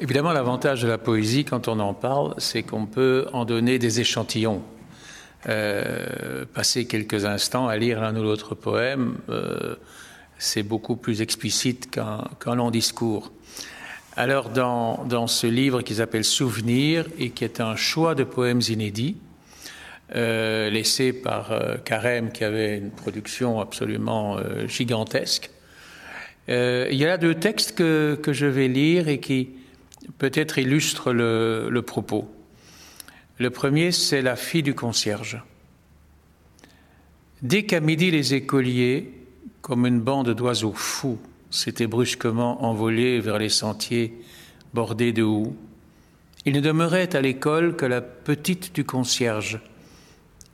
Évidemment, l'avantage de la poésie, quand on en parle, c'est qu'on peut en donner des échantillons. Euh, passer quelques instants à lire l'un ou l'autre poème, euh, c'est beaucoup plus explicite qu'un long discours. Alors, dans, dans ce livre qui s'appelle Souvenir et qui est un choix de poèmes inédits, euh, laissé par euh, Carême, qui avait une production absolument euh, gigantesque, euh, il y a là deux textes que, que, je vais lire et qui peut-être illustrent le, le propos. Le premier, c'est la fille du concierge. Dès qu'à midi les écoliers, comme une bande d'oiseaux fous, s'étaient brusquement envolés vers les sentiers bordés de houx, il ne demeurait à l'école que la petite du concierge,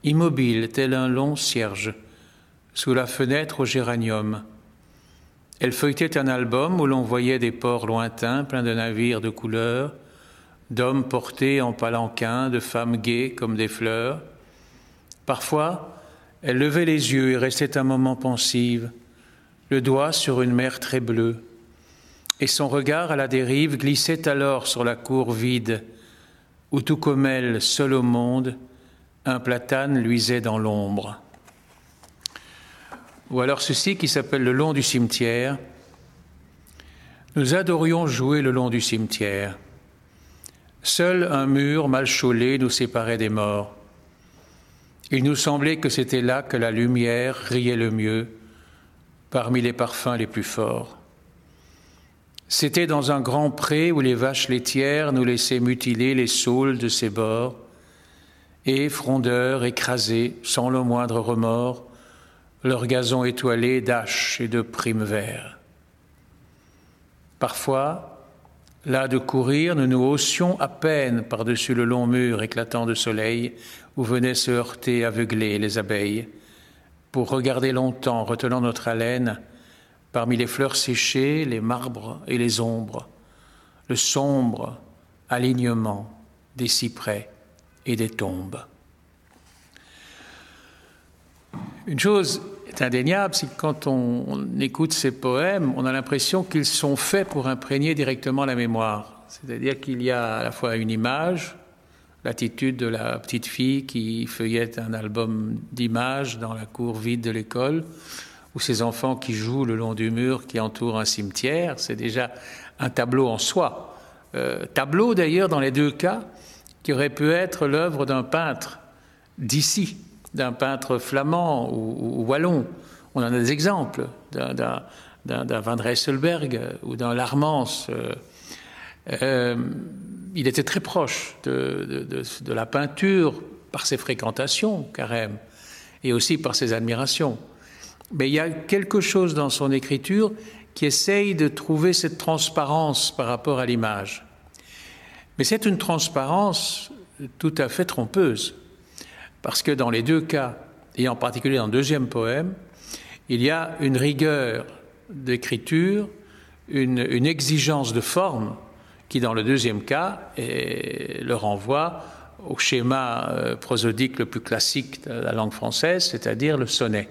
immobile tel un long cierge, sous la fenêtre au géranium. Elle feuilletait un album où l'on voyait des ports lointains pleins de navires de couleurs, d'hommes portés en palanquin, de femmes gaies comme des fleurs. Parfois, elle levait les yeux et restait un moment pensive, le doigt sur une mer très bleue, et son regard à la dérive glissait alors sur la cour vide, où tout comme elle, seule au monde, un platane luisait dans l'ombre. Ou alors ceci qui s'appelle le long du cimetière. Nous adorions jouer le long du cimetière. Seul un mur mal chaulé nous séparait des morts. Il nous semblait que c'était là que la lumière riait le mieux, parmi les parfums les plus forts. C'était dans un grand pré où les vaches laitières nous laissaient mutiler les saules de ses bords, et, frondeurs écrasés, sans le moindre remords, leur gazon étoilé d'aches et de primes verts. Parfois, là de courir, nous nous haussions à peine par-dessus le long mur éclatant de soleil où venaient se heurter aveuglés les abeilles, pour regarder longtemps, retenant notre haleine, parmi les fleurs séchées, les marbres et les ombres, le sombre alignement des cyprès et des tombes. Une chose est indéniable, c'est que quand on, écoute ces poèmes, on a l'impression qu'ils sont faits pour imprégner directement la mémoire. C'est-à-dire qu'il y a à la fois une image, l'attitude de la petite fille qui feuillette un album d'images dans la cour vide de l'école, ou ces enfants qui jouent le long du mur qui entoure un cimetière, c'est déjà un tableau en soi. Euh, tableau d'ailleurs dans les deux cas qui aurait pu être l'œuvre d'un peintre d'ici, d'un peintre flamand ou, wallon. On en a des exemples, d'un Van Dresselberg ou d'un Larmance. Euh, euh, il était très proche de, de, la peinture par ses fréquentations, carême, et aussi par ses admirations. Mais il y a quelque chose dans son écriture qui essaye de trouver cette transparence par rapport à l'image. Mais c'est une transparence tout à fait trompeuse, parce que dans les deux cas, et en particulier dans le deuxième poème, il y a une rigueur d'écriture, une, exigence de forme qui, dans le deuxième cas, le renvoie au schéma euh, prosodique le plus classique de la langue française, c'est-à-dire le sonnet.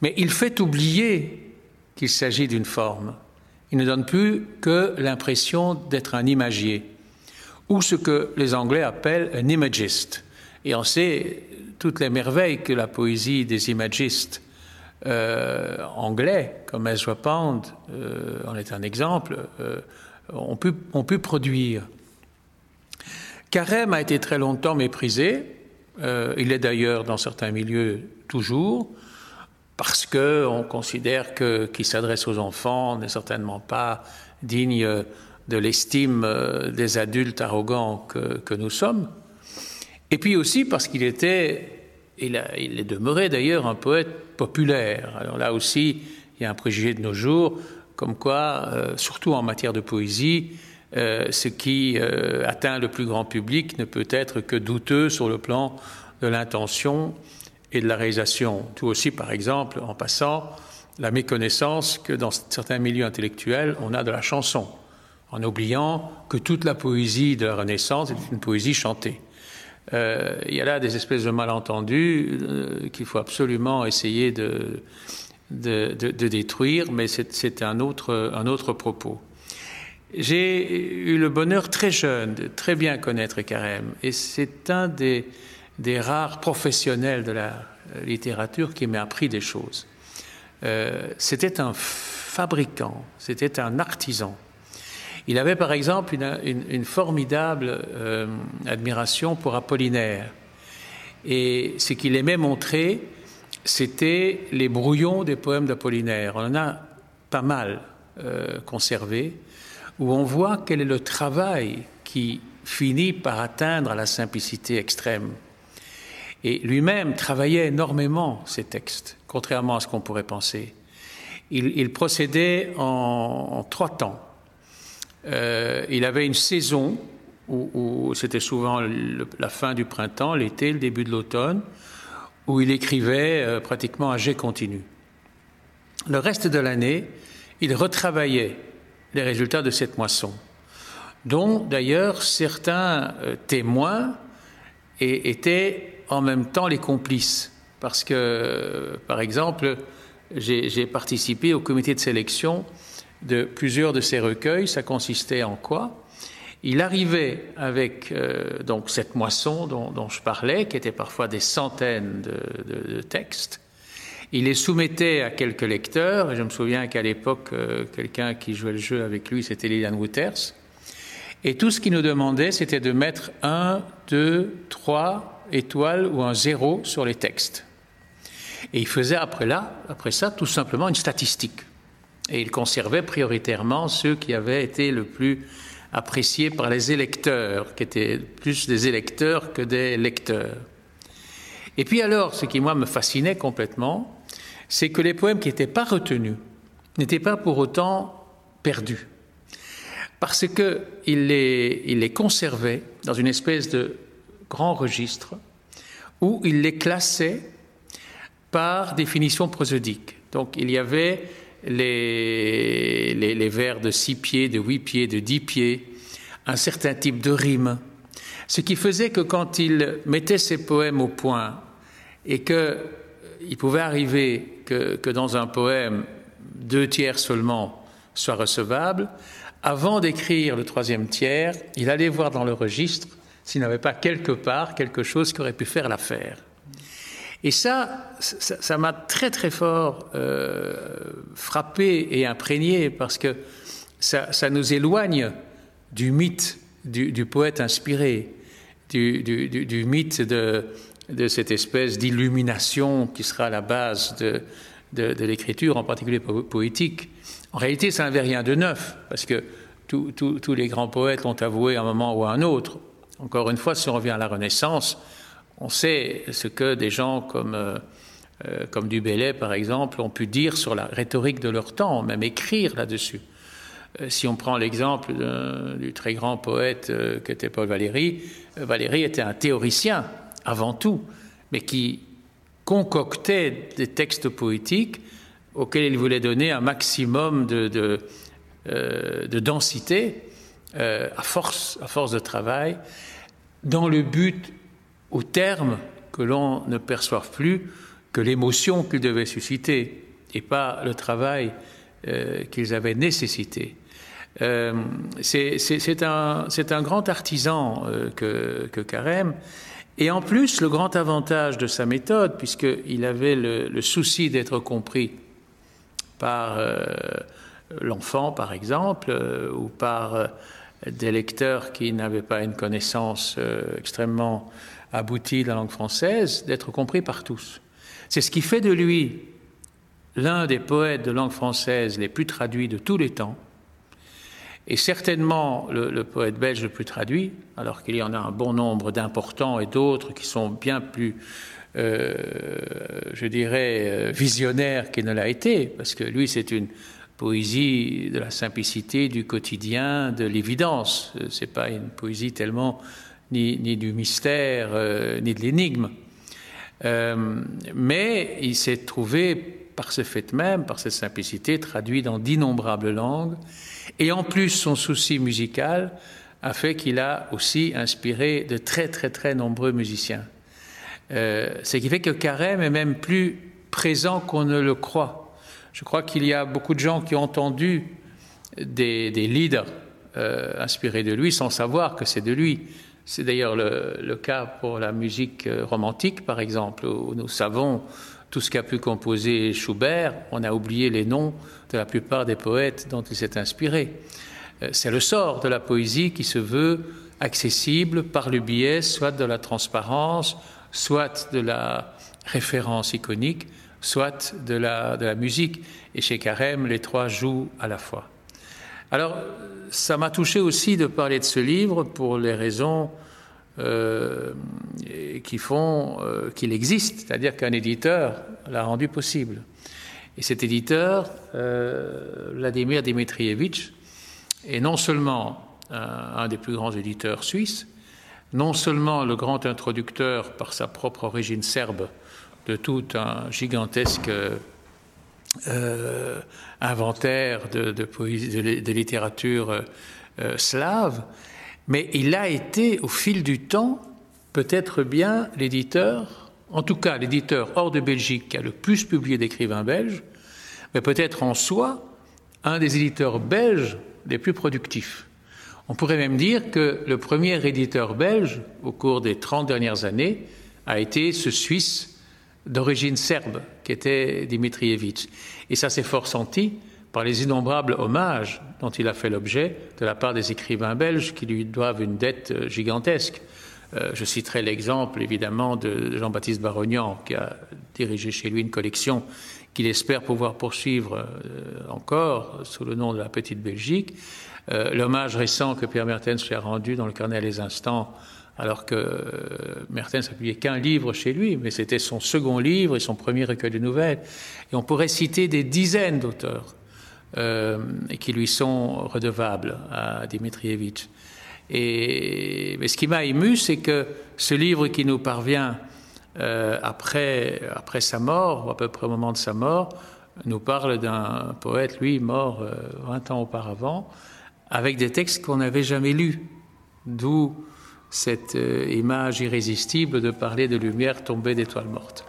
Mais il fait oublier qu'il s'agit d'une forme il ne donne plus que l'impression d'être un imagier, ou ce que les Anglais appellent un imagist. Et on sait toutes les merveilles que la poésie des imagistes euh, anglais, comme Ezra Pound euh, en est un exemple, euh, ont, pu, produire. Carême a été très longtemps méprisé, il est d'ailleurs dans certains milieux toujours, parce qu'on considère que s'adresse aux enfants n'est certainement pas digne de l'estime des adultes arrogants que, nous sommes. Et puis aussi parce qu'il était, il, a, est demeuré d'ailleurs un poète populaire. Alors là aussi, il y a un préjugé de nos jours, comme quoi, euh, surtout en matière de poésie, euh, ce qui euh, atteint le plus grand public ne peut être que douteux sur le plan de l'intention et de la réalisation. Tout aussi, par exemple, en passant, la méconnaissance que dans certains milieux intellectuels, on a de la chanson, en oubliant que toute la poésie de la Renaissance est une poésie chantée. Euh, il y a là des espèces de malentendus euh, qu'il faut absolument essayer de, de, détruire, mais c'est un autre, un autre propos. J'ai eu le bonheur très jeune de très bien connaître Carême, et c'est un des, des, rares professionnels de la littérature qui m'a appris des choses. Euh, c'était un fabricant, c'était un artisan. Il avait par exemple une, formidable euh, admiration pour Apollinaire. Et ce qu'il aimait montrer, c'était les brouillons des poèmes d'Apollinaire. On en a pas mal euh, conservés, où on voit quel est le travail qui finit par atteindre la simplicité extrême. Et lui-même travaillait énormément ces textes, contrairement à ce qu'on pourrait penser. Il, procédait en, trois temps. Euh, il avait une saison où, c'était souvent la fin du printemps, l'été, le début de l'automne, où il écrivait euh, pratiquement à jet continu. Le reste de l'année, il retravaillait les résultats de cette moisson, dont d'ailleurs certains euh, témoins étaient en même temps les complices. Parce que, par exemple, j'ai participé au comité de sélection de plusieurs de ces recueils. Ça consistait en quoi? Il arrivait avec euh, donc cette moisson dont, je parlais, qui était parfois des centaines de, textes. Il les soumettait à quelques lecteurs. Et je me souviens qu'à l'époque, euh, quelqu'un qui jouait le jeu avec lui, c'était Lilian Wouters. Et tout ce qu'il nous demandait, c'était de mettre un, deux, trois étoiles ou un zéro sur les textes. Et il faisait après, là, après ça tout simplement une statistique. Et il conservait prioritairement ceux qui avaient été le plus appréciés par les électeurs, qui étaient plus des électeurs que des lecteurs. Et puis alors, ce qui moi me fascinait complètement, c'est que les poèmes qui n'étaient pas retenus n'étaient pas pour autant perdus. Parce qu'il les, il les conservait dans une espèce de grand registre où il les classait par définition prosodique. Donc il y avait les, vers de six pieds, de huit pieds, de dix pieds, un certain type de rime. Ce qui faisait que quand il mettait ses poèmes au point et qu'il euh, pouvait arriver que, que, dans un poème, deux tiers seulement soient recevables, avant d'écrire le troisième tiers, il allait voir dans le registre s'il n'avait pas quelque part quelque chose qui aurait pu faire l'affaire. Et ça, ça m'a très très fort euh, frappé et imprégné parce que ça, nous éloigne du mythe du, poète inspiré, du, mythe de, cette espèce d'illumination qui sera la base de, de l'écriture, en particulier poétique. En réalité, ça n'avait rien de neuf, parce que tous les grands poètes l'ont avoué à un moment ou à un autre. Encore une fois, si on revient à la Renaissance, on sait ce que des gens comme, euh, euh, comme par exemple, ont pu dire sur la rhétorique de leur temps, même écrire là-dessus. Euh, si on prend l'exemple du très grand poète qu'était Paul Valéry, Valéry était un théoricien avant tout, mais qui concoctait des textes poétiques auxquels il voulait donner un maximum de, de, de densité à, force, à force de travail, dans le but au terme que l'on ne perçoive plus que l'émotion qu'ils devaient susciter et pas le travail euh, qu'ils avaient nécessité. Euh, c'est un, grand artisan euh, que, Carême. Et en plus, le grand avantage de sa méthode, puisqu'il avait le souci d'être compris par l'enfant, par exemple, ou par des lecteurs qui n'avaient pas une connaissance extrêmement abouti de la langue française d'être compris par tous. C'est ce qui fait de lui l'un des poètes de langue française les plus traduits de tous les temps, et certainement le, poète belge le plus traduit, alors qu'il y en a un bon nombre d'importants et d'autres qui sont bien plus, euh, je dirais, euh, visionnaires qu'il ne l'a été, parce que lui, c'est une poésie de la simplicité, du quotidien, de l'évidence. C'est pas une poésie tellement ni, du mystère, euh, ni de l'énigme. Euh, mais il s'est trouvé, par ce fait même, par cette simplicité, traduit dans d'innombrables langues. Et en plus, son souci musical a fait qu'il a aussi inspiré de très, très, très nombreux musiciens. Euh, ce qui fait que Carême est même plus présent qu'on ne le croit. Je crois qu'il y a beaucoup de gens qui ont entendu des, leaders inspiré de lui sans savoir que c'est de lui. C'est d'ailleurs le, le, cas pour la musique romantique, par exemple, où nous savons tout ce qu'a pu composer Schubert, on a oublié les noms de la plupart des poètes dont il s'est inspiré. C'est le sort de la poésie qui se veut accessible par le biais soit de la transparence, soit de la référence iconique, soit de la, musique. Et chez Carême, les trois jouent à la fois. Alors, ça m'a touché aussi de parler de ce livre pour les raisons euh, qui font euh, qu'il existe, c'est-à-dire qu'un éditeur l'a rendu possible. Et cet éditeur, euh, Vladimir Dmitrievitch, est non seulement un des plus grands éditeurs suisses, non seulement le grand introducteur par sa propre origine serbe de tout un gigantesque euh, inventaire de, poésie, de, littérature euh, slave, mais il a été au fil du temps peut-être bien l'éditeur, en tout cas l'éditeur hors de Belgique qui a le plus publié d'écrivains belges, mais peut-être en soi un des éditeurs belges les plus productifs. On pourrait même dire que le premier éditeur belge, au cours des 30 dernières années, a été ce Suisse d'origine serbe, qui était Dimitrievitch. Et ça s'est fort senti par les innombrables hommages dont il a fait l'objet de la part des écrivains belges qui lui doivent une dette gigantesque. Euh, je citerai l'exemple évidemment de Jean-Baptiste Barognan, qui a dirigé chez lui une collection qu'il espère pouvoir poursuivre euh, encore sous le nom de la Petite Belgique. Euh, l'hommage récent que Pierre Mertens lui a rendu dans le carnet Les Instants, alors que euh, Mertens n'a publié qu'un livre chez lui, mais c'était son second livre et son premier recueil de nouvelles. Et on pourrait citer des dizaines d'auteurs qui lui sont redevables à Dimitrievitch. Et mais ce qui m'a ému, c'est que ce livre qui nous parvient euh, après, sa mort, ou à peu près au moment de sa mort, nous parle d'un poète, lui, mort euh, 20 ans auparavant, avec des textes qu'on n'avait jamais lus. D'où cette euh, image irrésistible de parler de lumière tombée d'étoiles mortes.